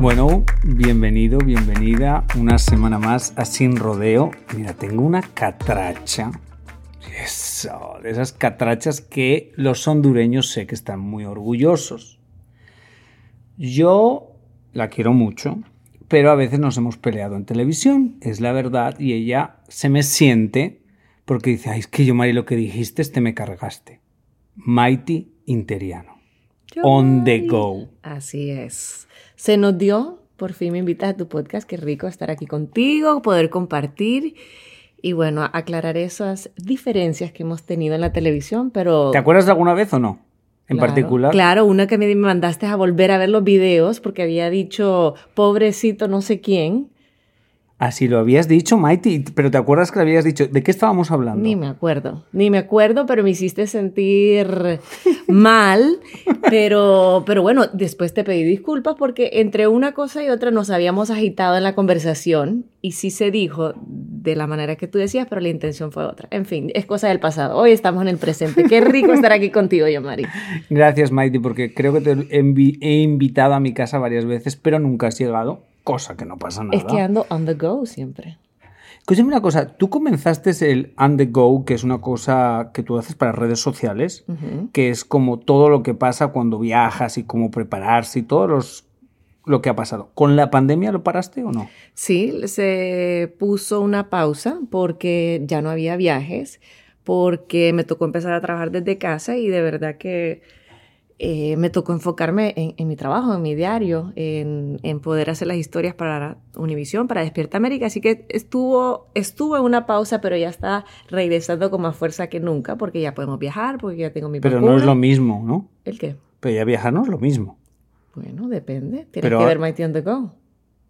Bueno, bienvenido, bienvenida una semana más a Sin Rodeo. Mira, tengo una catracha. Eso, de esas catrachas que los hondureños sé que están muy orgullosos. Yo la quiero mucho, pero a veces nos hemos peleado en televisión, es la verdad, y ella se me siente porque dice, ay, es que yo, Mari, lo que dijiste, te me cargaste. Mighty Interiano. On the go. Así es. Se nos dio, por fin me invitas a tu podcast, qué rico estar aquí contigo, poder compartir y bueno, aclarar esas diferencias que hemos tenido en la televisión, pero... ¿Te acuerdas de alguna vez o no? En Claro, particular. Claro, una que me mandaste a volver a ver los videos porque había dicho pobrecito no sé quién. Así lo habías dicho, Mighty, pero ¿te acuerdas que le habías dicho? ¿De qué estábamos hablando? Ni me acuerdo, ni me acuerdo, pero me hiciste sentir mal. Pero, pero bueno, después te pedí disculpas porque entre una cosa y otra nos habíamos agitado en la conversación y sí se dijo de la manera que tú decías, pero la intención fue otra. En fin, es cosa del pasado. Hoy estamos en el presente. Qué rico estar aquí contigo, yo, Mari. Gracias, Mighty, porque creo que te he invitado a mi casa varias veces, pero nunca has llegado, cosa que no pasa nada. Es que ando on the go siempre. Escúchame una cosa, tú comenzaste el On The Go, que es una cosa que tú haces para redes sociales, que es como todo lo que pasa cuando viajas y cómo prepararse y todo los, lo que ha pasado. ¿Con la pandemia lo paraste o no? Sí, se puso una pausa porque ya no había viajes, porque me tocó empezar a trabajar desde casa y de verdad que eh, me tocó enfocarme en, en mi trabajo, en mi diario, en, en poder hacer las historias para Univisión, para Despierta América. Así que estuvo, estuvo en una pausa, pero ya está regresando con más fuerza que nunca porque ya podemos viajar, porque ya tengo mi Pero vacuna. no es lo mismo, ¿no? ¿El qué? Pero ya viajar no es lo mismo. Bueno, depende. Tienes Pero- que ver Mighty on the Go.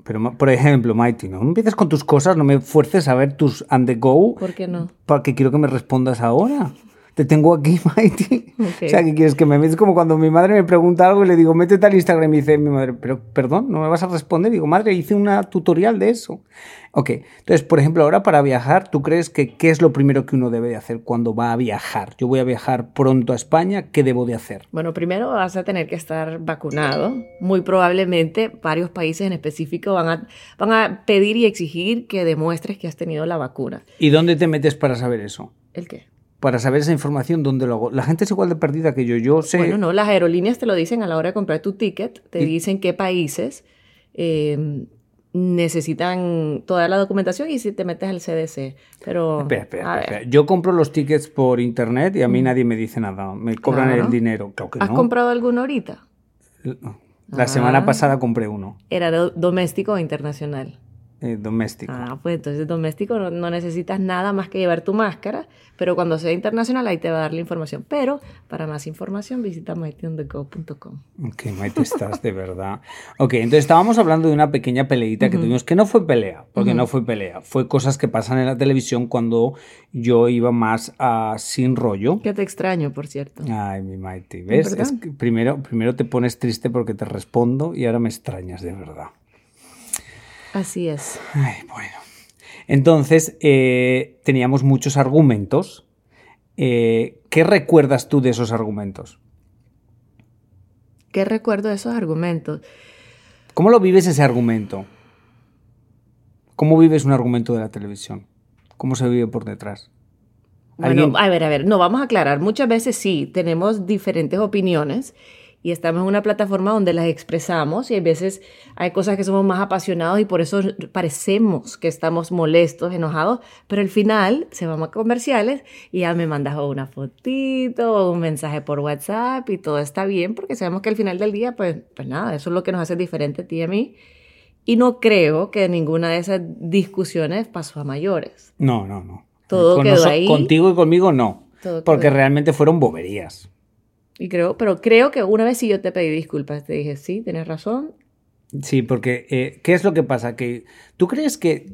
Pero, por ejemplo, Mighty, no empieces con tus cosas, no me fuerces a ver tus On The Go, ¿Por qué no? porque quiero que me respondas ahora. Te tengo aquí, Mighty. O sea, ¿qué quieres que me metes? Como cuando mi madre me pregunta algo y le digo, métete al Instagram y me dice mi madre, pero perdón, no me vas a responder. Digo, madre, hice una tutorial de eso. Ok, entonces, por ejemplo, ahora para viajar, ¿tú crees que qué es lo primero que uno debe de hacer cuando va a viajar? Yo voy a viajar pronto a España, ¿qué debo de hacer? Bueno, primero vas a tener que estar vacunado. Muy probablemente varios países en específico van a, van a pedir y exigir que demuestres que has tenido la vacuna. ¿Y dónde te metes para saber eso? ¿El qué? Para saber esa información, ¿dónde lo hago? La gente es igual de perdida que yo. Yo sé... Bueno, no, las aerolíneas te lo dicen a la hora de comprar tu ticket, te Y- dicen qué países eh, necesitan toda la documentación y si te metes al CDC. Pero, Espera, espera, espera. Yo compro los tickets por internet y a mí nadie me dice nada. Me cobran Claro. el dinero. Claro que ¿has no. comprado alguno ahorita? La Ah. semana pasada compré uno, ¿Era do- doméstico o internacional? Eh, doméstico. Ah, pues entonces doméstico no, no necesitas nada más que llevar tu máscara, pero cuando sea internacional ahí te va a dar la información. Pero para más información visita mightyonthego.com. Ok, Maite, estás de verdad. Ok, entonces estábamos hablando de una pequeña peleita que tuvimos, que no fue pelea, porque no fue pelea, fue cosas que pasan en la televisión cuando yo iba más a sin rollo. Que te extraño, por cierto. Ay, mi Mighty, ¿ves? Es que primero, primero te pones triste porque te respondo y ahora me extrañas de verdad. Así es. Ay, bueno. Entonces, eh, teníamos muchos argumentos. Eh, ¿Qué recuerdas tú de esos argumentos? ¿Qué recuerdo de esos argumentos? ¿Cómo lo vives ese argumento? ¿Cómo vives un argumento de la televisión? ¿Cómo se vive por detrás? Bueno, a ver, a ver, no, vamos a aclarar. Muchas veces sí, tenemos diferentes opiniones y estamos en una plataforma donde las expresamos y a veces hay cosas que somos más apasionados y por eso parecemos que estamos molestos, enojados, pero al final se vamos a comerciales y ya me mandas una fotito o un mensaje por WhatsApp y todo está bien porque sabemos que al final del día, pues, pues nada, eso es lo que nos hace diferente a ti y a mí. Y no creo que ninguna de esas discusiones pasó a mayores. No, no, no. Todo quedó ahí. Contigo y conmigo no. Porque realmente fueron boberías. Y creo, pero creo que una vez sí yo te pedí disculpas, te dije, sí, tienes razón. Sí, porque eh, ¿qué es lo que pasa? Que tú crees que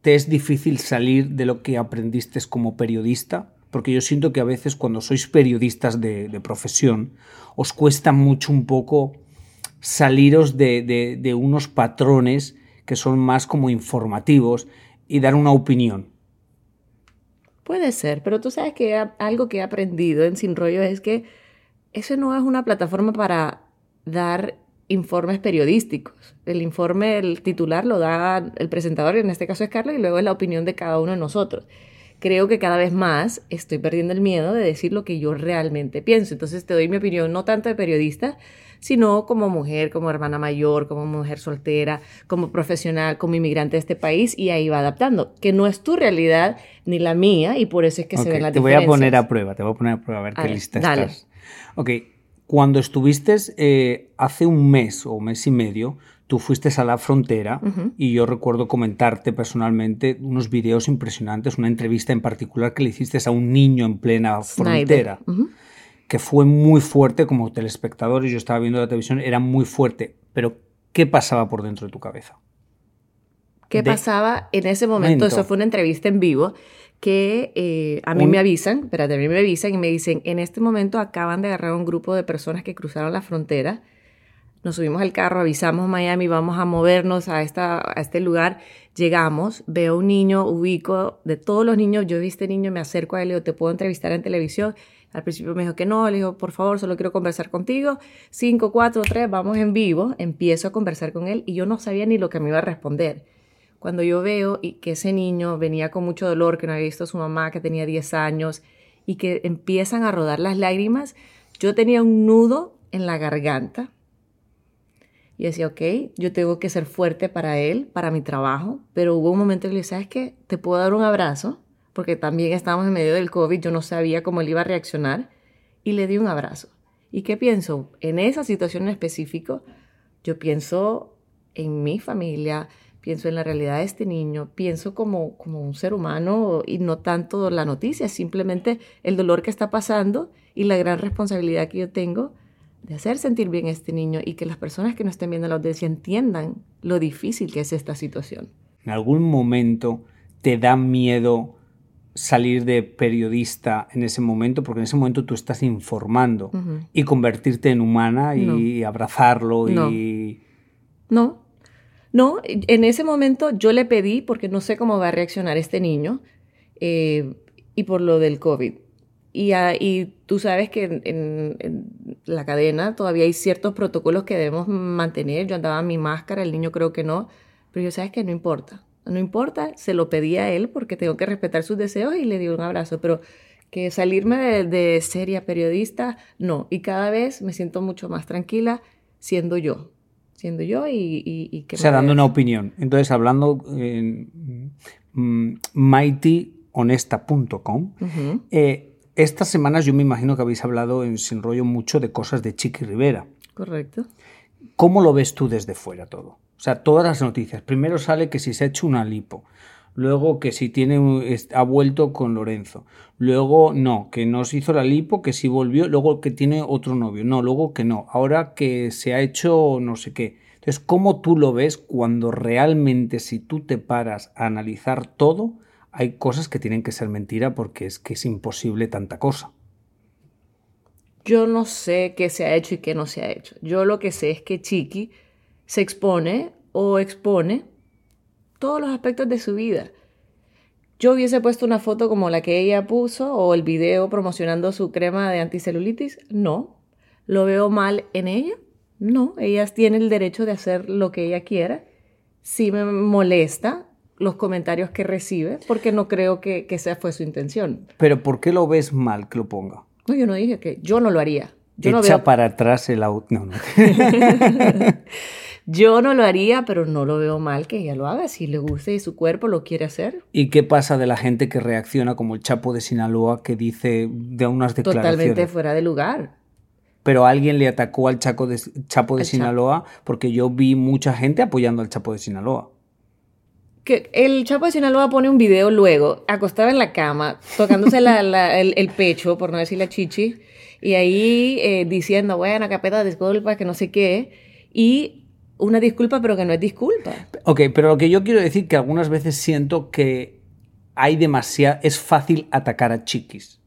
te es difícil salir de lo que aprendiste como periodista, porque yo siento que a veces cuando sois periodistas de, profesión os cuesta mucho un poco saliros de, de unos patrones que son más como informativos y dar una opinión. Puede ser, pero tú sabes que algo que he aprendido en Sin Rollo es que eso no es una plataforma para dar informes periodísticos. El informe, el titular lo da el presentador, en este caso es Carlos, y luego es la opinión de cada uno de nosotros. Creo que cada vez más estoy perdiendo el miedo de decir lo que yo realmente pienso. Entonces te doy mi opinión no tanto de periodista, sino como mujer, como hermana mayor, como mujer soltera, como profesional, como inmigrante de este país, y ahí va adaptando, que no es tu realidad ni la mía, y por eso es que se ven las te diferencias. Te voy a poner a prueba, te voy a poner a prueba a ver qué lista estás. Ok, cuando estuviste eh, hace un mes o mes y medio, tú fuiste a la frontera y yo recuerdo comentarte personalmente unos videos impresionantes, una entrevista en particular que le hiciste a un niño en plena frontera, que fue muy fuerte como telespectador y yo estaba viendo la televisión, era muy fuerte, pero ¿qué pasaba por dentro de tu cabeza? ¿Qué pasaba en ese momento? Eso fue una entrevista en vivo que eh, a mí me avisan, espérate, a mí me avisan y me dicen, en este momento acaban de agarrar un grupo de personas que cruzaron la frontera, nos subimos al carro, avisamos Miami, vamos a movernos a, esta, a este lugar, llegamos, veo un niño, ubico, de todos los niños, yo vi este niño, me acerco a él y digo, ¿te puedo entrevistar en televisión? Al principio me dijo que no, le dijo, por favor, solo quiero conversar contigo. Cinco, cuatro, tres, vamos en vivo. Empiezo a conversar con él y yo no sabía ni lo que me iba a responder cuando yo veo y que ese niño venía con mucho dolor, que no había visto a su mamá, que tenía 10 años, y que empiezan a rodar las lágrimas, yo tenía un nudo en la garganta. Y decía, ok, yo tengo que ser fuerte para él, para mi trabajo, pero hubo un momento que le dije, ¿sabes qué? ¿Te puedo dar un abrazo? Porque también estábamos en medio del COVID, yo no sabía cómo él iba a reaccionar, y le di un abrazo. ¿Y qué pienso? En esa situación en específico, yo pienso en mi familia, pienso en la realidad de este niño, pienso como, como un ser humano y no tanto la noticia, simplemente el dolor que está pasando y la gran responsabilidad que yo tengo de hacer sentir bien a este niño y que las personas que no estén viendo la audiencia entiendan lo difícil que es esta situación. ¿En algún momento te da miedo salir de periodista en ese momento? Porque en ese momento tú estás informando y convertirte en humana y abrazarlo y... No, no, en ese momento yo le pedí, porque no sé cómo va a reaccionar este niño, eh, y por lo del COVID. Y, y tú sabes que en, la cadena todavía hay ciertos protocolos que debemos mantener. Yo andaba mi máscara, el niño creo que no, pero yo sabes que no importa. No importa, se lo pedí a él porque tengo que respetar sus deseos y le di un abrazo, pero que salirme de, de seria periodista, no. Y cada vez me siento mucho más tranquila siendo yo siendo yo y, y, que... O sea, dando una opinión. Entonces, hablando en mm, mightyhonesta.com, eh, estas semanas yo me imagino que habéis hablado en Sin Rollo mucho de cosas de Chiqui Rivera. Correcto. ¿Cómo lo ves tú desde fuera todo? O sea, todas las noticias. Primero sale que si se ha hecho una lipo luego que si tiene ha vuelto con Lorenzo, luego no, que no se hizo la lipo, que si volvió, luego que tiene otro novio, no, luego que no, ahora que se ha hecho no sé qué. Entonces, ¿cómo tú lo ves cuando realmente si tú te paras a analizar todo, hay cosas que tienen que ser mentira porque es que es imposible tanta cosa? Yo no sé qué se ha hecho y qué no se ha hecho. Yo lo que sé es que Chiqui se expone o expone todos los aspectos de su vida. Yo hubiese puesto una foto como la que ella puso o el video promocionando su crema de anticelulitis. No. ¿Lo veo mal en ella? No. Ella tiene el derecho de hacer lo que ella quiera. Sí me molesta los comentarios que recibe, porque no creo que, que esa fue su intención. Pero ¿por qué lo ves mal que lo ponga? No, yo no dije que yo no lo haría. Yo Echa no veo- para atrás el auto. No, no. Yo no lo haría, pero no lo veo mal que ella lo haga. Si le gusta y su cuerpo lo quiere hacer, ¿Y qué pasa de la gente que reacciona como el Chapo de Sinaloa que dice de unas declaraciones? totalmente fuera de lugar. Pero alguien le atacó al Chaco de, Chapo de Chapo. Sinaloa porque yo vi mucha gente apoyando al Chapo de Sinaloa. Que el Chapo de Sinaloa pone un video luego, acostado en la cama, tocándose la- la- el, el pecho, por no decir la chichi, y ahí eh, diciendo, bueno, capeta, disculpa, que no sé qué, y una disculpa, pero que no es disculpa. Ok, pero lo que yo quiero decir que algunas veces siento que hay demasiado... Es fácil atacar a chiquis.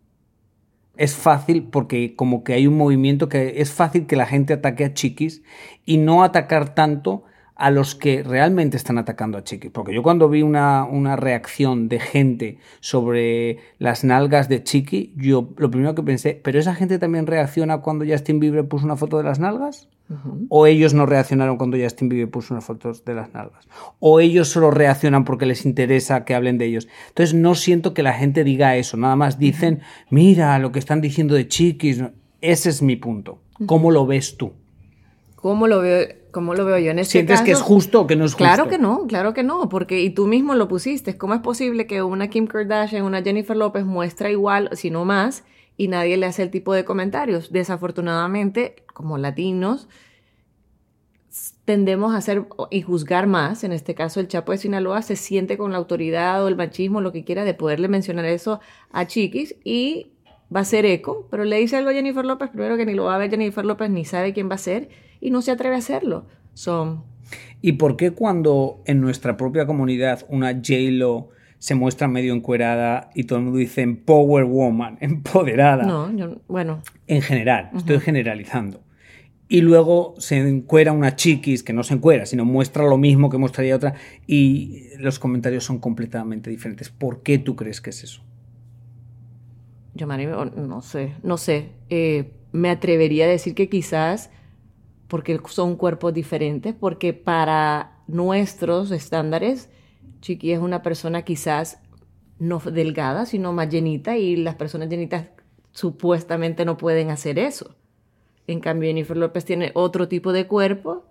Es fácil porque como que hay un movimiento que es fácil que la gente ataque a chiquis y no atacar tanto a los que realmente están atacando a chiquis. Porque yo cuando vi una, una reacción de gente sobre las nalgas de chiqui, yo lo primero que pensé, ¿pero esa gente también reacciona cuando Justin Bieber puso una foto de las nalgas? ¿O ellos no reaccionaron cuando Justin Bieber puso unas fotos de las nalgas? ¿O ellos solo reaccionan porque les interesa que hablen de ellos? Entonces no siento que la gente diga eso, nada más dicen, mira lo que están diciendo de chiquis. Ese es mi punto. ¿Cómo lo ves tú? ¿Cómo lo veo, cómo lo veo yo en este ¿Sientes que es justo o que no es justo? Claro que no, claro que no, porque y tú mismo lo pusiste. ¿Cómo es posible que una Kim Kardashian, una Jennifer López muestra igual, si no más, y nadie le hace el tipo de comentarios? Desafortunadamente, como latinos, tendemos a hacer y juzgar más. En este caso, el Chapo de Sinaloa se siente con la autoridad o el machismo, lo que quiera, de poderle mencionar eso a Chiquis y va a ser eco, pero le dice algo a Jennifer López, primero que ni lo va a ver Jennifer López, ni sabe quién va a ser, y no se atreve a hacerlo. Son ¿Y por qué cuando en nuestra propia comunidad una J-Lo se muestra medio encuerada y todo el mundo dice Power Woman, empoderada? No, yo, bueno, en general, estoy generalizando. Y luego se encuera una chiquis que no se encuera, sino muestra lo mismo que mostraría otra y los comentarios son completamente diferentes. ¿Por qué tú crees que es eso? yo Mari, no sé, no sé. Eh, me atrevería a decir que quizás porque son cuerpos diferentes, porque para nuestros estándares, Chiqui es una persona quizás no delgada, sino más llenita, y las personas llenitas supuestamente no pueden hacer eso. En cambio, Jennifer López tiene otro tipo de cuerpo,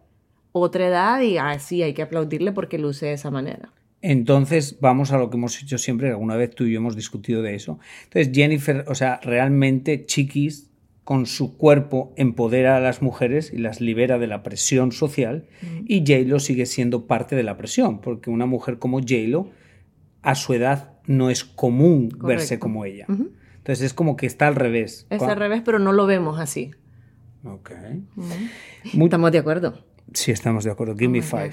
otra edad, y así hay que aplaudirle porque luce de esa manera. Entonces, vamos a lo que hemos hecho siempre, alguna vez tú y yo hemos discutido de eso. Entonces, Jennifer, o sea, realmente Chiquis con su cuerpo empodera a las mujeres y las libera de la presión social y J-Lo sigue siendo parte de la presión, porque una mujer como J-Lo a su edad no es común verse como ella. Entonces es como que está al revés. Es al revés, pero no lo vemos así. Ok. Mu- Estamos de acuerdo. Sí, estamos de acuerdo. Give me Oh five.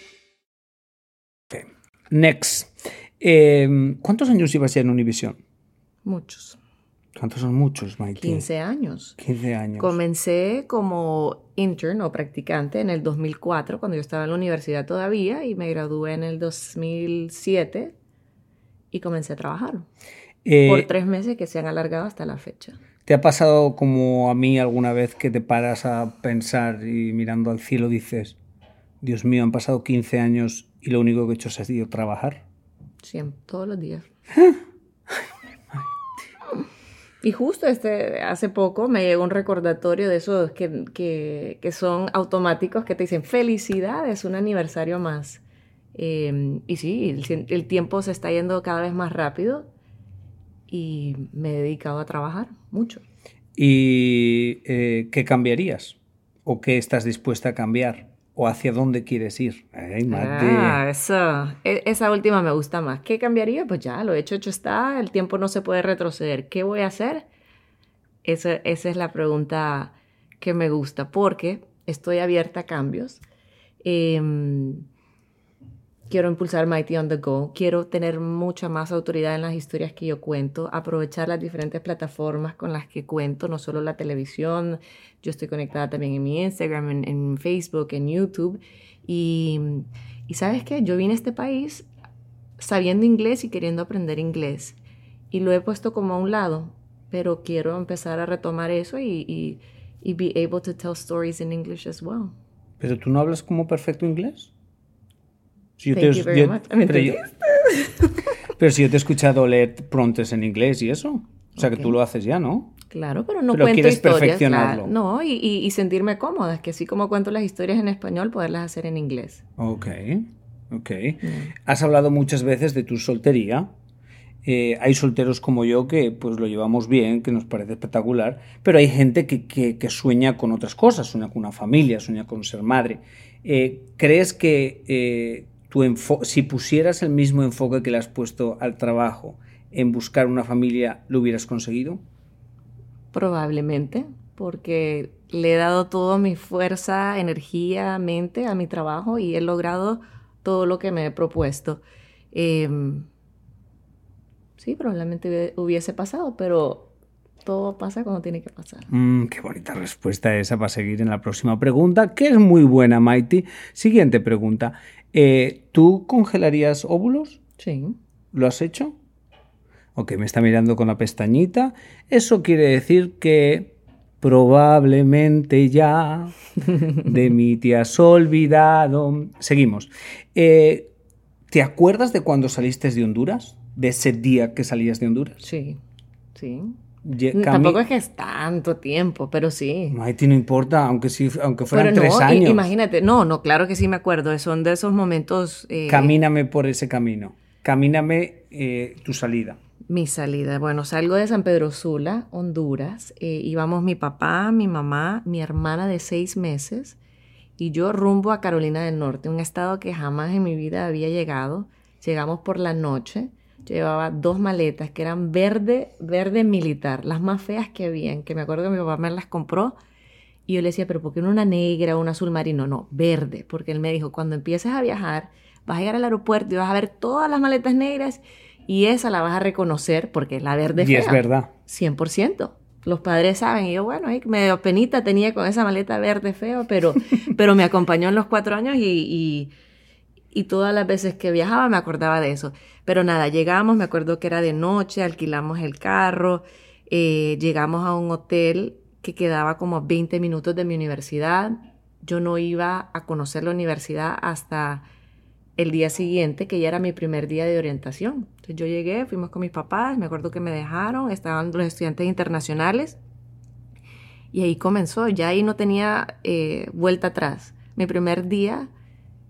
Next. Eh, ¿Cuántos años llevas ya en Univision? Muchos. ¿Cuántos son muchos, Mikey? 15 años. 15 años. Comencé como intern o practicante en el 2004, cuando yo estaba en la universidad todavía, y me gradué en el 2007 y comencé a trabajar. Eh, por tres meses que se han alargado hasta la fecha. ¿Te ha pasado como a mí alguna vez que te paras a pensar y mirando al cielo dices, Dios mío, han pasado 15 años y lo único que he hecho ha sido trabajar? Siempre, todos los días. Y justo este, hace poco me llegó un recordatorio de esos que, que, que son automáticos que te dicen felicidades, un aniversario más. Em, y sí, el, el tiempo se está yendo cada vez más rápido y me he dedicado a trabajar mucho. ¿Y eh, qué cambiarías? ¿O qué estás dispuesta a cambiar? ¿O hacia dónde quieres ir? ah. E, esa última me gusta más. ¿Qué cambiaría? Pues ya, lo hecho, hecho está. El tiempo no se puede retroceder. ¿Qué voy a hacer? Esa, esa es la pregunta que me gusta porque estoy abierta a cambios. Eh, quiero impulsar Mighty on the Go, quiero tener mucha más autoridad en las historias que yo cuento, aprovechar las diferentes plataformas con las que cuento, no solo la televisión, yo estoy conectada también en mi Instagram, en, Facebook, en YouTube. Y, y sabes qué, yo vine a este país sabiendo inglés y queriendo aprender inglés. Y lo he puesto como a un lado, pero quiero empezar a retomar eso y, y, y be able to tell stories in English as well. ¿Pero tú no hablas como perfecto inglés? Si Thank you very much. pero, si yo te he escuchado leer prontes en inglés y eso. O sea, que tú lo haces ya, ¿no? Claro, pero no pero cuento quieres historias. Perfeccionarlo. no, y, y, sentirme cómoda, que así como cuento las historias en español, poderlas hacer en inglés. Ok, ok. Mm. Has hablado muchas veces de tu soltería. Eh, hay solteros como yo que pues lo llevamos bien, que nos parece espectacular, pero hay gente que, que, que sueña con otras cosas, sueña con una familia, sueña con ser madre. Eh, ¿Crees que eh, si pusieras el mismo enfoque que le has puesto al trabajo en buscar una familia, ¿lo hubieras conseguido? Probablemente, porque le he dado toda mi fuerza, energía, mente a mi trabajo y he logrado todo lo que me he propuesto. Em, sí, probablemente hubiese pasado, pero todo pasa cuando tiene que pasar. Mm, qué bonita respuesta esa para seguir en la próxima pregunta, que es muy buena, Mighty. Siguiente pregunta. Eh, ¿Tú congelarías óvulos? Sí. ¿Lo has hecho? Ok, me está mirando con la pestañita. Eso quiere decir que probablemente ya de mí te has olvidado. Seguimos. Eh, ¿Te acuerdas de cuando saliste de Honduras? ¿De ese día que salías de Honduras? Sí, sí. Tampoco es que es tanto tiempo, pero sí. Haití no importa, aunque sí, aunque fueran tres años. Imagínate, no, no, claro que sí me acuerdo. Son de esos momentos. Eh, Camíname por ese camino. Camíname eh, tu salida. Mi salida. Bueno, salgo de San Pedro Sula, Honduras. Eh, íbamos mi papá, mi mamá, mi hermana de seis meses y yo rumbo a Carolina del Norte, un estado que jamás en mi vida había llegado. Llegamos por la noche llevaba dos maletas que eran verde, verde militar, las más feas que habían, que me acuerdo que mi papá me las compró. Y yo le decía, pero ¿por qué no una negra un azul marino? No, verde, porque él me dijo, cuando empieces a viajar, vas a llegar al aeropuerto y vas a ver todas las maletas negras y esa la vas a reconocer porque es la verde fea. Y es verdad. 100%. Los padres saben. Y yo, bueno, ahí medio penita tenía con esa maleta verde feo, pero, pero me acompañó en los cuatro años y y todas las veces que viajaba me acordaba de eso. Pero nada, llegamos, me acuerdo que era de noche, alquilamos el carro, eh, llegamos a un hotel que quedaba como a 20 minutos de mi universidad. Yo no iba a conocer la universidad hasta el día siguiente, que ya era mi primer día de orientación. Entonces yo llegué, fuimos con mis papás, me acuerdo que me dejaron, estaban los estudiantes internacionales y ahí comenzó, ya ahí no tenía eh, vuelta atrás. Mi primer día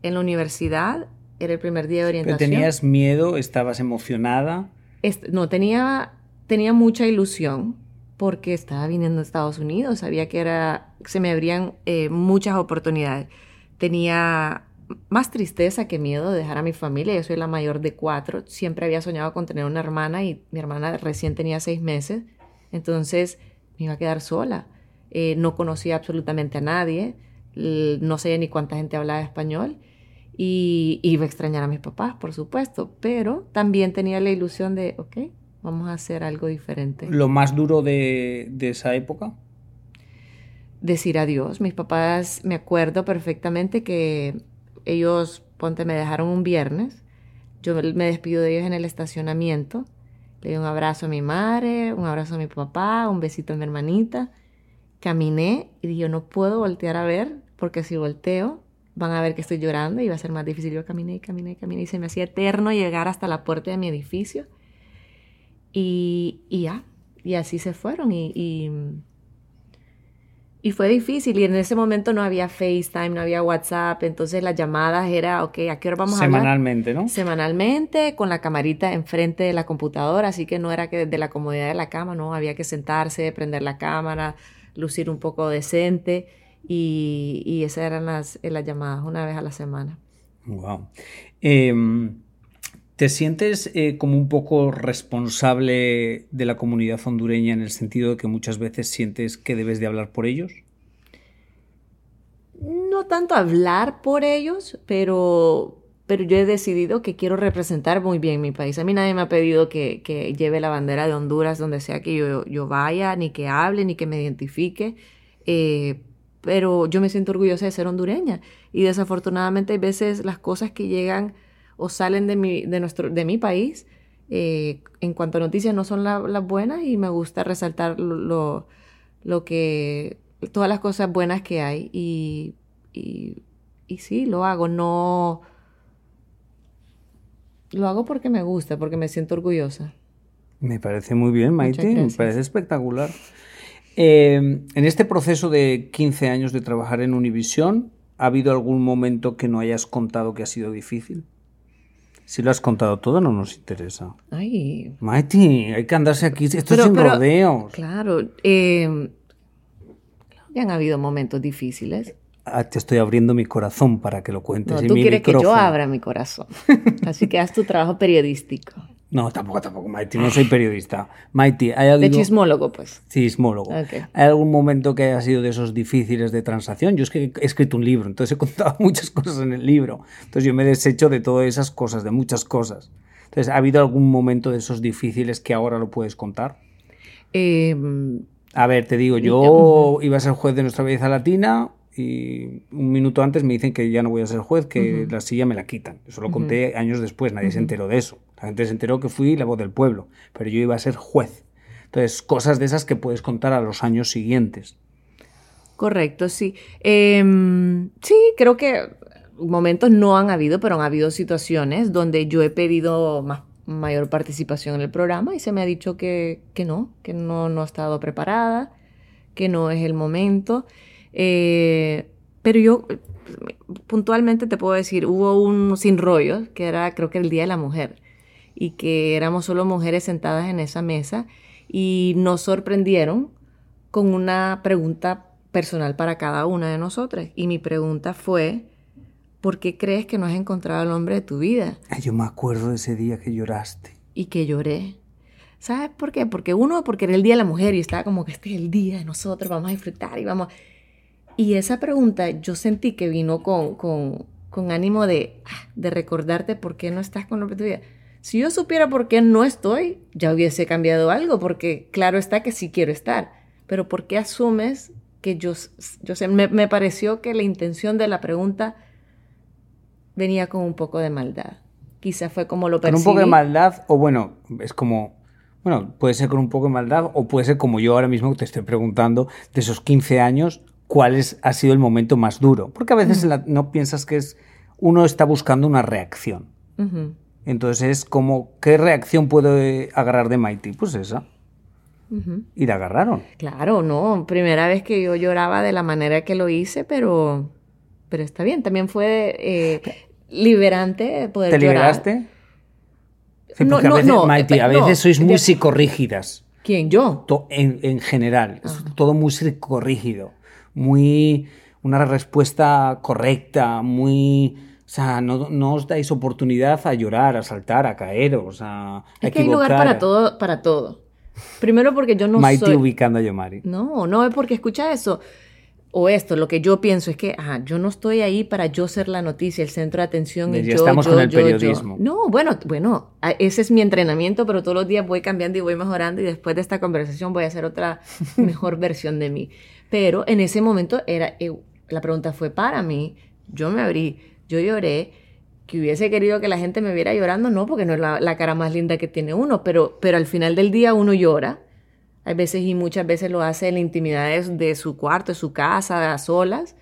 en la universidad, era el primer día de orientación. ¿Pero tenías miedo? ¿Estabas emocionada? no, tenía, tenía mucha ilusión porque estaba viniendo a Estados Unidos, sabía que era, se me abrían eh, muchas oportunidades. Tenía más tristeza que miedo de dejar a mi familia, yo soy la mayor de cuatro, siempre había soñado con tener una hermana y mi hermana recién tenía seis meses, entonces me iba a quedar sola. Eh, no conocía absolutamente a nadie, no sabía ni cuánta gente hablaba español y iba a extrañar a mis papás, por supuesto, pero también tenía la ilusión de, ok, vamos a hacer algo diferente. ¿Lo más duro de, de esa época? Decir adiós. Mis papás, me acuerdo perfectamente que ellos, ponte, me dejaron un viernes, yo me despido de ellos en el estacionamiento, le di un abrazo a mi madre, un abrazo a mi papá, un besito a mi hermanita, caminé y dije, no puedo voltear a ver, porque si volteo, van a ver que estoy llorando y va a ser más difícil. Yo caminé y caminé y caminé y se me hacía eterno llegar hasta la puerta de mi edificio. Y, y ya, y así se fueron. Y, Y fue difícil y en ese momento no había FaceTime, no había WhatsApp, entonces las llamadas era, ok, ¿a qué hora vamos a hablar? Semanalmente, ¿no? Semanalmente, con la camarita enfrente de la computadora, así que no era que desde la comodidad de la cama, no, había que sentarse, prender la cámara, lucir un poco decente y, y esas eran las, las llamadas una vez a la semana. Wow. ¿Te sientes eh, como un poco responsable de la comunidad hondureña en el sentido de que muchas veces sientes que debes de hablar por ellos? No tanto hablar por ellos, pero, pero yo he decidido que quiero representar muy bien mi país. A mí nadie me ha pedido que, que lleve la bandera de Honduras donde sea que yo, yo, vaya, ni que hable, ni que me identifique. Eh, pero yo me siento orgullosa de ser hondureña. Y desafortunadamente hay veces las cosas que llegan o salen de mi, de nuestro, de mi país, eh, en cuanto a noticias no son las buenas y me gusta resaltar lo, lo, que, todas las cosas buenas que hay y, y, y sí, lo hago, no, lo hago porque me gusta, porque me siento orgullosa. Me parece muy bien, Maite, me parece espectacular. Eh, en este proceso de 15 años de trabajar en Univisión, ¿ha habido algún momento que no hayas contado que ha sido difícil? Si lo has contado todo, no nos interesa. Ay. Mighty, hay que andarse aquí. Esto es sin rodeos. Claro. Eh, ya han habido momentos difíciles. Ah, te estoy abriendo mi corazón para que lo cuentes. No, tú quieres que yo abra mi corazón. Así que haz tu trabajo periodístico. No, tampoco, tampoco, Mighty, no soy periodista. Mighty, ¿hay algo... De chismólogo, pues. Chismólogo. ¿Hay algún momento que haya sido de esos difíciles de transacción? Yo es que he escrito un libro, entonces he contado muchas cosas en el libro. Entonces yo me he deshecho de todas esas cosas, de muchas cosas. Entonces, ¿ha habido algún momento de esos difíciles que ahora lo puedes contar? Em, a ver, te digo, yo iba a ser juez de nuestra belleza latina, y un minuto antes me dicen que ya no voy a ser juez, que la silla me la quitan. Eso lo conté años después, nadie se enteró de eso. La gente se enteró que fui la voz del pueblo, pero yo iba a ser juez. Entonces, cosas de esas que puedes contar a los años siguientes. Correcto, sí. Em, sí, creo que momentos no han habido, pero han habido situaciones donde yo he pedido más, mayor participación en el programa y se me ha dicho que, que no, que no, no he estado preparada, que no es el momento. Eh, pero yo puntualmente te puedo decir, hubo un sin rollos, que era creo que el Día de la Mujer, y que éramos solo mujeres sentadas en esa mesa y nos sorprendieron con una pregunta personal para cada una de nosotras. Y mi pregunta fue, ¿por qué crees que no has encontrado al hombre de tu vida? yo me acuerdo de ese día que lloraste. Y que lloré. ¿Sabes por qué? Porque uno, porque era el Día de la Mujer y estaba como que este es el día de nosotros, vamos a disfrutar y vamos... Y esa pregunta yo sentí que vino con, con, ánimo de, ah, de recordarte por qué no estás con lo que tu vida. Si yo supiera por qué no estoy, ya hubiese cambiado algo, porque claro está que sí quiero estar. Pero ¿por qué asumes que yo, yo sé, me, me pareció que la intención de la pregunta venía con un poco de maldad. Quizá fue como lo percibí. Con un poco de maldad, o bueno, es como, bueno, puede ser con un poco de maldad, o puede ser como yo ahora mismo te estoy preguntando, de esos 15 años, cuál es, ha sido el momento más duro. Porque a veces no piensas que es. Uno está buscando una reacción. Entonces es como, ¿qué reacción puede agarrar de Mighty? Pues esa. Y la agarraron. Claro, no. Primera vez que yo lloraba de la manera que lo hice, pero, pero está bien. También fue eh, liberante poder ¿Te liberaste? Sí, porque a veces, Mighty, a veces sois muy psicorrígidas. ¿Quién? ¿Yo? en, en general. Es todo muy psicorrígido muy, una respuesta correcta, muy... O sea, no, os dais oportunidad a llorar, a saltar, a caer, o sea, es que hay lugar para todo, para todo. Primero porque yo no Mighty soy... ubicando a Yomari. No, no es porque escucha eso. O esto, lo que yo pienso es que, ah, yo no estoy ahí para yo ser la noticia, el centro de atención. Y ya estamos con el periodismo. No, bueno, bueno, ese es mi entrenamiento, pero todos los días voy cambiando y voy mejorando y después de esta conversación voy a hacer otra mejor versión de mí. Pero en ese momento era, eh, la pregunta fue para mí, yo me abrí, yo lloré, que hubiese querido que la gente me viera llorando, no, porque no es la, cara más linda que tiene uno, pero, pero al final del día uno llora. Hay veces y muchas veces lo hace en la intimidad de, su cuarto, de su casa, a solas.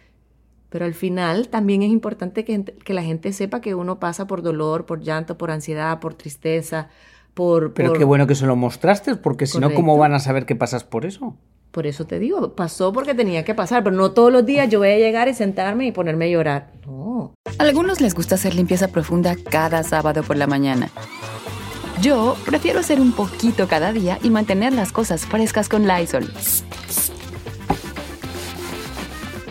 Pero al final también es importante que, que, la gente sepa que uno pasa por dolor, por llanto, por ansiedad, por tristeza, por... Pero qué bueno que se lo mostraste, porque si no, ¿cómo van a saber que pasas por eso? Por eso te digo, pasó porque tenía que pasar, pero no todos los días yo voy a llegar y sentarme y ponerme a llorar. No. A algunos les gusta hacer limpieza profunda cada sábado por la mañana. Yo prefiero hacer un poquito cada día y mantener las cosas frescas con Lysol.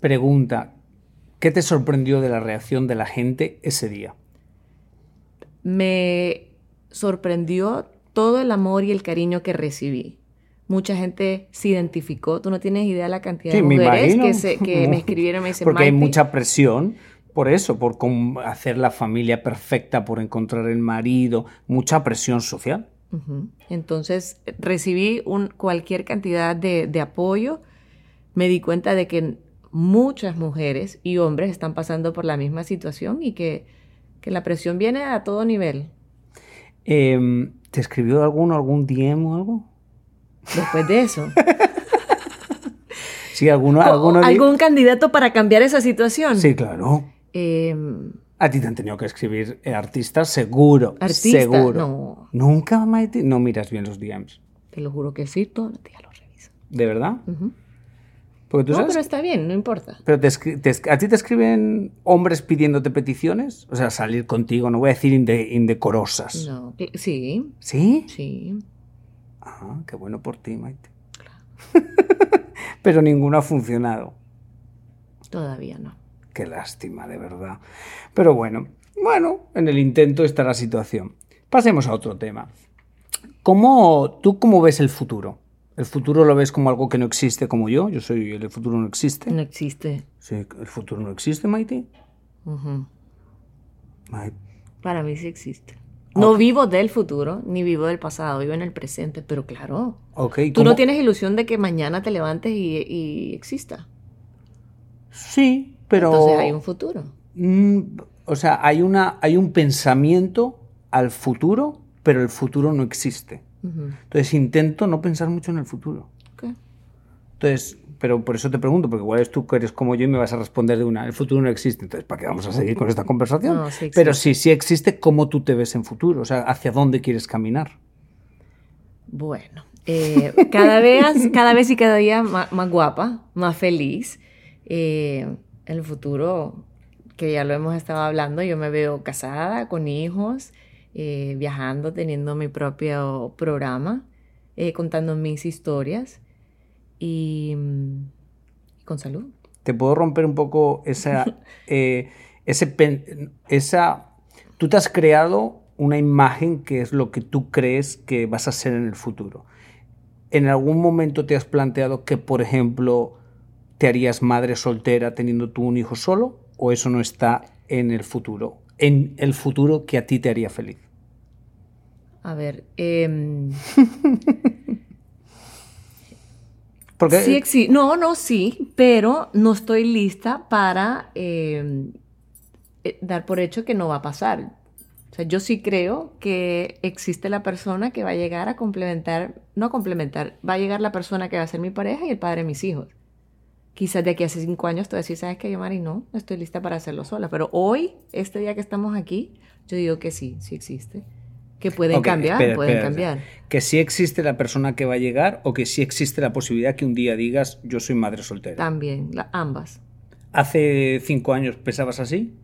Pregunta, ¿qué te sorprendió de la reacción de la gente ese día? Me sorprendió todo el amor y el cariño que recibí. Mucha gente se identificó. Tú no tienes idea de la cantidad de mujeres que, se, que me escribieron y me dicen, Porque hay "Maite, mucha presión por eso, por hacer la familia perfecta, por encontrar el marido, mucha presión social. Entonces recibí un, cualquier cantidad de, de apoyo. Me di cuenta de que muchas mujeres y hombres están pasando por la misma situación y que, que la presión viene a todo nivel. Em, ¿Te escribió alguno, algún DM o algo? Después de eso. Sí, alguno, alguno ¿Algún candidato para cambiar esa situación? Sí, claro. Em, A ti te han tenido que escribir eh, artistas, seguro. Artista, seguro. no. ¿Nunca, Maite? No miras bien los DMs. te lo juro que sí, todos los días lo reviso. ¿De verdad? Ujú. Porque tú No, sabes... pero está bien, no importa. Pero te te ¿A ti te escriben hombres pidiéndote peticiones? O sea, salir contigo, no voy a decir inde- indecorosas. No, sí, ¿Sí? sí. Ah, qué bueno por ti, Maite. Pero ninguno ha funcionado. Todavía no. Qué lástima, de verdad. Pero bueno, bueno, en el intento está la situación. Pasemos a otro tema. ¿Cómo, ¿Tú cómo ves el futuro? ¿El futuro lo ves como algo que no existe como yo? Yo soy el futuro no existe. No existe. Sí, ¿El futuro no existe, Maite? Para mí sí existe. No vivo del futuro, ni vivo del pasado, vivo en el presente, pero claro. Ok, Tú ¿cómo- no tienes ilusión de que mañana te levantes y, y exista. Sí, pero... Entonces hay un futuro. Mm, o sea, hay, una, hay un pensamiento al futuro, pero el futuro no existe. Entonces intento no pensar mucho en el futuro. Ok. Entonces, pero por eso te pregunto, porque igual es tú que eres como yo y me vas a responder de una, el futuro no existe. Entonces, ¿para qué vamos a seguir con esta conversación? No, sí pero si sí existe, ¿cómo tú te ves en futuro? O sea, ¿hacia dónde quieres caminar? Bueno, eh, cada, vez, cada vez y cada día más, más guapa, más feliz. Eh, el futuro, que ya lo hemos estado hablando, yo me veo casada, con hijos, eh, viajando, teniendo mi propio programa, eh, contando mis historias y, mm, y con salud. Te puedo romper un poco esa, eh, ese, esa... Tú te has creado una imagen que es lo que tú crees que vas a ser en el futuro. ¿En algún momento te has planteado que, por ejemplo, te harías madre soltera teniendo tú un hijo solo? ¿O eso no está en el futuro? En el futuro que a ti te haría feliz. A ver, em, Porque Sí, exi- no, no, sí, pero no estoy lista para eh, eh, dar por hecho que no va a pasar. O sea, yo sí creo que existe la persona que va a llegar a complementar, no a complementar, va a llegar la persona que va a ser mi pareja y el padre de mis hijos. Quizás de aquí a hace cinco años a decir, ¿sabes qué, yo, Mari? No, no estoy lista para hacerlo sola. Pero hoy, este día que estamos aquí, yo digo que sí, sí existe. Que pueden cambiar, espera, pueden espera, cambiar. Que sí existe la persona que va a llegar o que sí existe la posibilidad que un día digas yo soy madre soltera. También, la- ambas. ¿Hace cinco años pensabas así?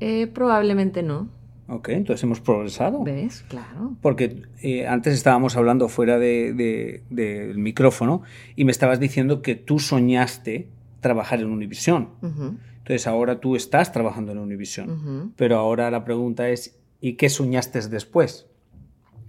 Eh, probablemente no. Ok, entonces hemos progresado. ¿Ves? Claro. Porque eh, antes estábamos hablando fuera de- de- del micrófono y me estabas diciendo que tú soñaste trabajar en Univisión. Ujú, Entonces ahora tú estás trabajando en Univisión. ujú. Pero ahora la pregunta es, ¿Y qué soñaste después?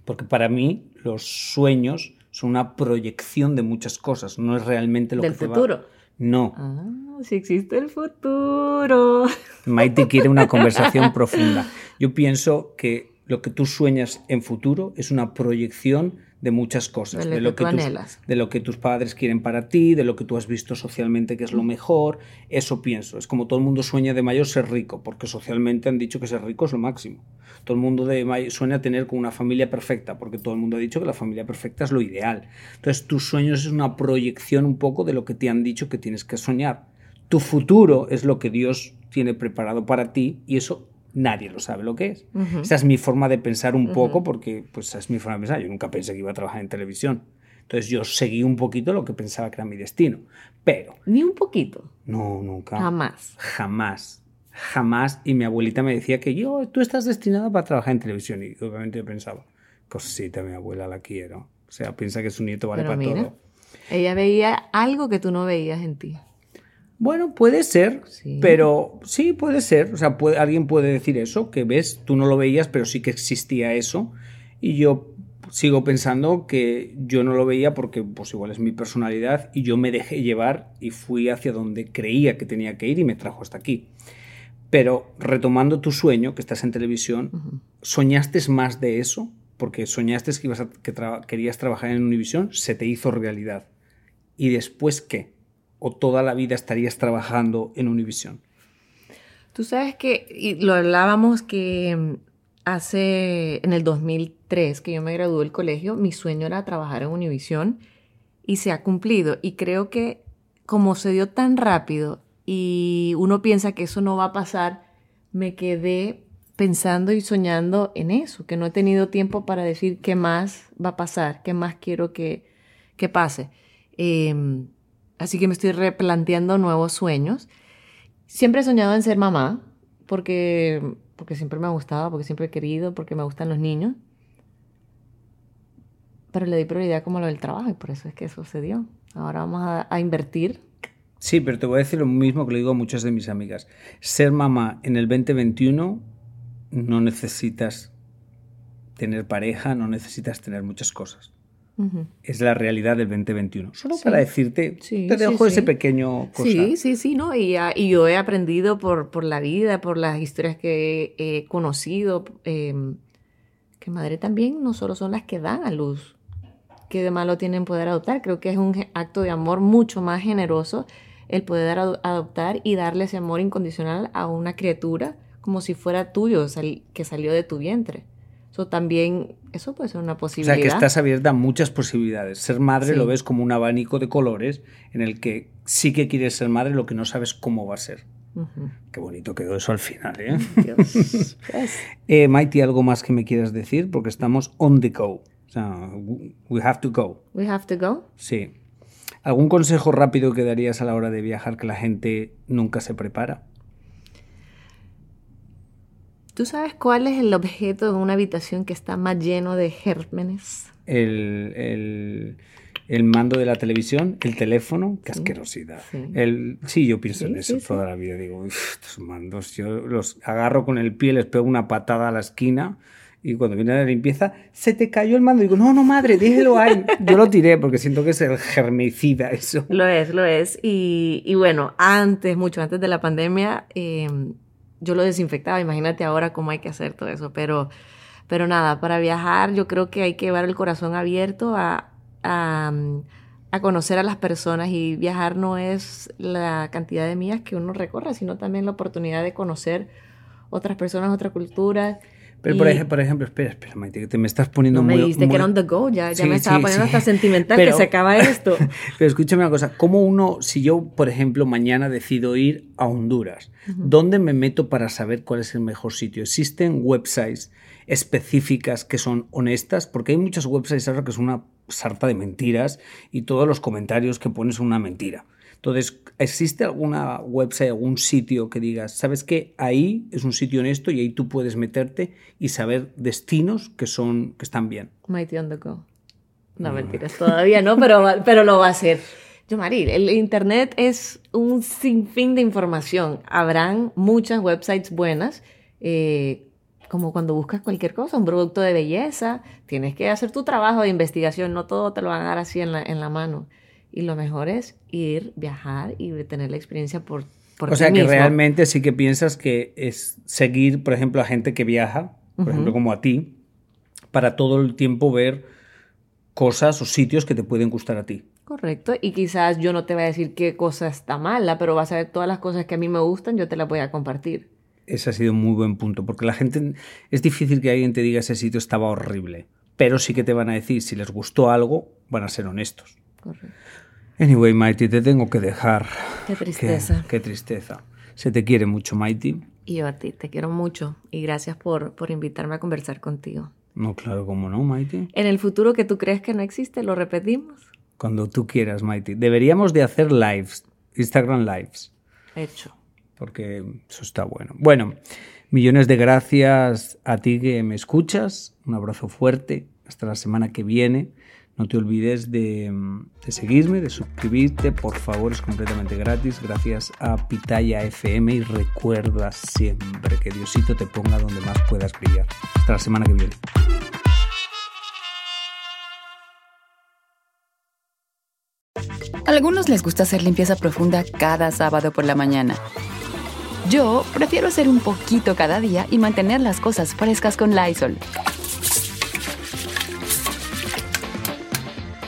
Porque para mí los sueños son una proyección de muchas cosas, no es realmente lo Del que te va- futuro. No. Ah, sí existe el futuro. Maite quiere una conversación profunda. Yo pienso que lo que tú sueñas en futuro es una proyección de muchas cosas, De lo que tú tus, de lo que tus padres quieren para ti, de lo que tú has visto socialmente que es lo mejor. Eso pienso. Es como todo el mundo sueña de mayor ser rico, porque socialmente han dicho que ser rico es lo máximo. Todo el mundo de may- sueña tener con una familia perfecta, porque todo el mundo ha dicho que la familia perfecta es lo ideal. Entonces, tus sueños es una proyección un poco de lo que te han dicho que tienes que soñar. Tu futuro es lo que Dios tiene preparado para ti y eso nadie lo sabe lo que es. Esa es mi forma de pensar un poco porque pues esa es mi forma de pensar. Yo nunca pensé que iba a trabajar en televisión. Entonces yo seguí un poquito lo que pensaba que era mi destino. Pero Ni un poquito. no, nunca. Jamás. Jamás. Jamás. Y mi abuelita me decía que yo, tú estás destinado para trabajar en televisión. Y obviamente yo pensaba, cosita, mi abuela la quiero. O sea, piensa que su nieto vale Pero para mira. todo. Ella veía algo que tú no veías en ti. Bueno, puede ser, Sí. pero sí, puede ser. O sea, puede- alguien puede decir eso, que ves, tú no lo veías, pero sí que existía eso. Y yo sigo pensando que yo no lo veía porque, pues igual es mi personalidad y yo me dejé llevar y fui hacia donde creía que tenía que ir y me trajo hasta aquí. Pero retomando tu sueño, que estás en televisión, ¿soñaste más de eso? Porque soñaste que, ibas a- que tra- querías trabajar en Univision, se te hizo realidad. ¿Y después qué? ¿O toda la vida estarías trabajando en Univision? Tú sabes que, y lo hablábamos que mm, hace, en el 2003, que yo me gradué del colegio, mi sueño era trabajar en Univision y se ha cumplido. Y creo que como se dio tan rápido y uno piensa que eso no va a pasar, me quedé pensando y soñando en eso, que no he tenido tiempo para decir qué más va a pasar, qué más quiero que, que pase. Em, así que me estoy replanteando nuevos sueños. Siempre he soñado en ser mamá, porque, porque siempre me ha gustado, porque siempre he querido, porque me gustan los niños. Pero le di prioridad como lo del trabajo y por eso es que sucedió. Ahora vamos a, a invertir. Sí, pero te voy a decir lo mismo que le digo a muchas de mis amigas. Ser mamá en el 2021 no necesitas tener pareja, no necesitas tener muchas cosas. Es la realidad del 2021. Solo Sí. para decirte, Sí, te sí, dejo ese pequeño cosa. Sí, sí, sí, ¿no? Y, ya- y yo he aprendido por, por la vida, por las historias que he conocido, eh, que madre también no solo son las que dan a luz, que de malo tienen poder adoptar. Creo que es un acto de amor mucho más generoso el poder ado- adoptar y darle ese amor incondicional a una criatura como si fuera tuyo, sal- que salió de tu vientre. Eso también, eso puede ser una O posibilidad. sea, que estás abierta a muchas posibilidades. Ser madre Sí. lo ves como un abanico de colores en el que sí que quieres ser madre, lo que no sabes cómo va a ser. Qué bonito quedó eso al final, ¿eh? Dios. Eh Maite, ¿algo más que me quieras decir? Porque estamos on the go. O sea, we have to go. we have to go. Sí. ¿Algún consejo rápido que darías a la hora de viajar que la gente nunca se prepara? ¿Tú sabes cuál es el objeto de una habitación que está más lleno de gérmenes? El, el- el mando de la televisión, el teléfono, qué asquerosidad. sí. El, sí, yo pienso Sí, en eso sí, toda la vida. Digo, "Uf, estos mandos, yo los agarro con el pie, les pego una patada a la esquina y cuando viene la limpieza, se te cayó el mando. Digo, no, no, madre, déjelo ahí. Yo lo tiré porque siento que es el germicida eso. Lo es, lo es. Y, y bueno, antes, mucho antes de la pandemia, eh, yo lo desinfectaba. Imagínate ahora cómo hay que hacer todo eso. Pero, pero nada, para viajar yo creo que hay que llevar el corazón abierto a, a, a conocer a las personas y viajar no es la cantidad de millas que uno recorre, sino también la oportunidad de conocer otras personas, otras culturas. Pero, por, Y- ej- por ejemplo, espera, espera, Maite, que te me estás poniendo No me muy... dijiste que era on the go, ya, ya Sí, me estaba sí, poniendo sí. hasta sentimental Pero- que se acaba esto. Pero escúchame una cosa, ¿cómo uno, si yo, por ejemplo, mañana decido ir a Honduras, ¿dónde me meto para saber cuál es el mejor sitio? ¿Existen websites específicas que son honestas? Porque hay muchas websites ahora que son una sarta de mentiras y todos los comentarios que pones son una mentira. Entonces, ¿existe alguna website, algún sitio que digas, sabes que ahí es un sitio honesto y ahí tú puedes meterte y saber destinos que son que están bien? Mighty on the go. No, mentiras, todavía no, pero, pero lo va a hacer. Yo, Maril, el Internet es un sinfín de información. Habrán muchas websites buenas, eh, como cuando buscas cualquier cosa, un producto de belleza, tienes que hacer tu trabajo de investigación, no todo te lo van a dar así en la, en la mano. Y lo mejor es ir, viajar y tener la experiencia por, por O sea que mismo. realmente sí que piensas que es seguir, por ejemplo, a gente que viaja, por ejemplo, como a ti, para todo el tiempo ver cosas o sitios que te pueden gustar a ti. Correcto, y quizás yo no te voy a decir qué cosa está mala, pero vas a ver todas las cosas que a mí me gustan, yo te las voy a compartir. Ese ha sido un muy buen punto, porque la gente es difícil que alguien te diga ese sitio estaba horrible, pero sí que te van a decir si les gustó algo, van a ser honestos. Correcto. Anyway, Mighty, te tengo que dejar. Qué tristeza. Qué, qué tristeza. Se te quiere mucho, Mighty. Y yo a ti, te quiero mucho y gracias por, por invitarme a conversar contigo. No, claro, cómo no, Mighty. En el futuro que tú crees que no existe, lo repetimos. Cuando tú quieras, Mighty. Deberíamos de hacer lives, Instagram lives, Hecho. porque eso está bueno. Bueno, millones de gracias a ti que me escuchas. Un abrazo fuerte. Hasta la semana que viene. No te olvides de, de seguirme, de suscribirte, por favor, es completamente gratis. Gracias a Pitaya FM y recuerda siempre que Diosito te ponga donde más puedas brillar. Hasta la semana que viene. Algunos les gusta hacer limpieza profunda cada sábado por la mañana. Yo prefiero hacer un poquito cada día y mantener las cosas frescas con Lysol.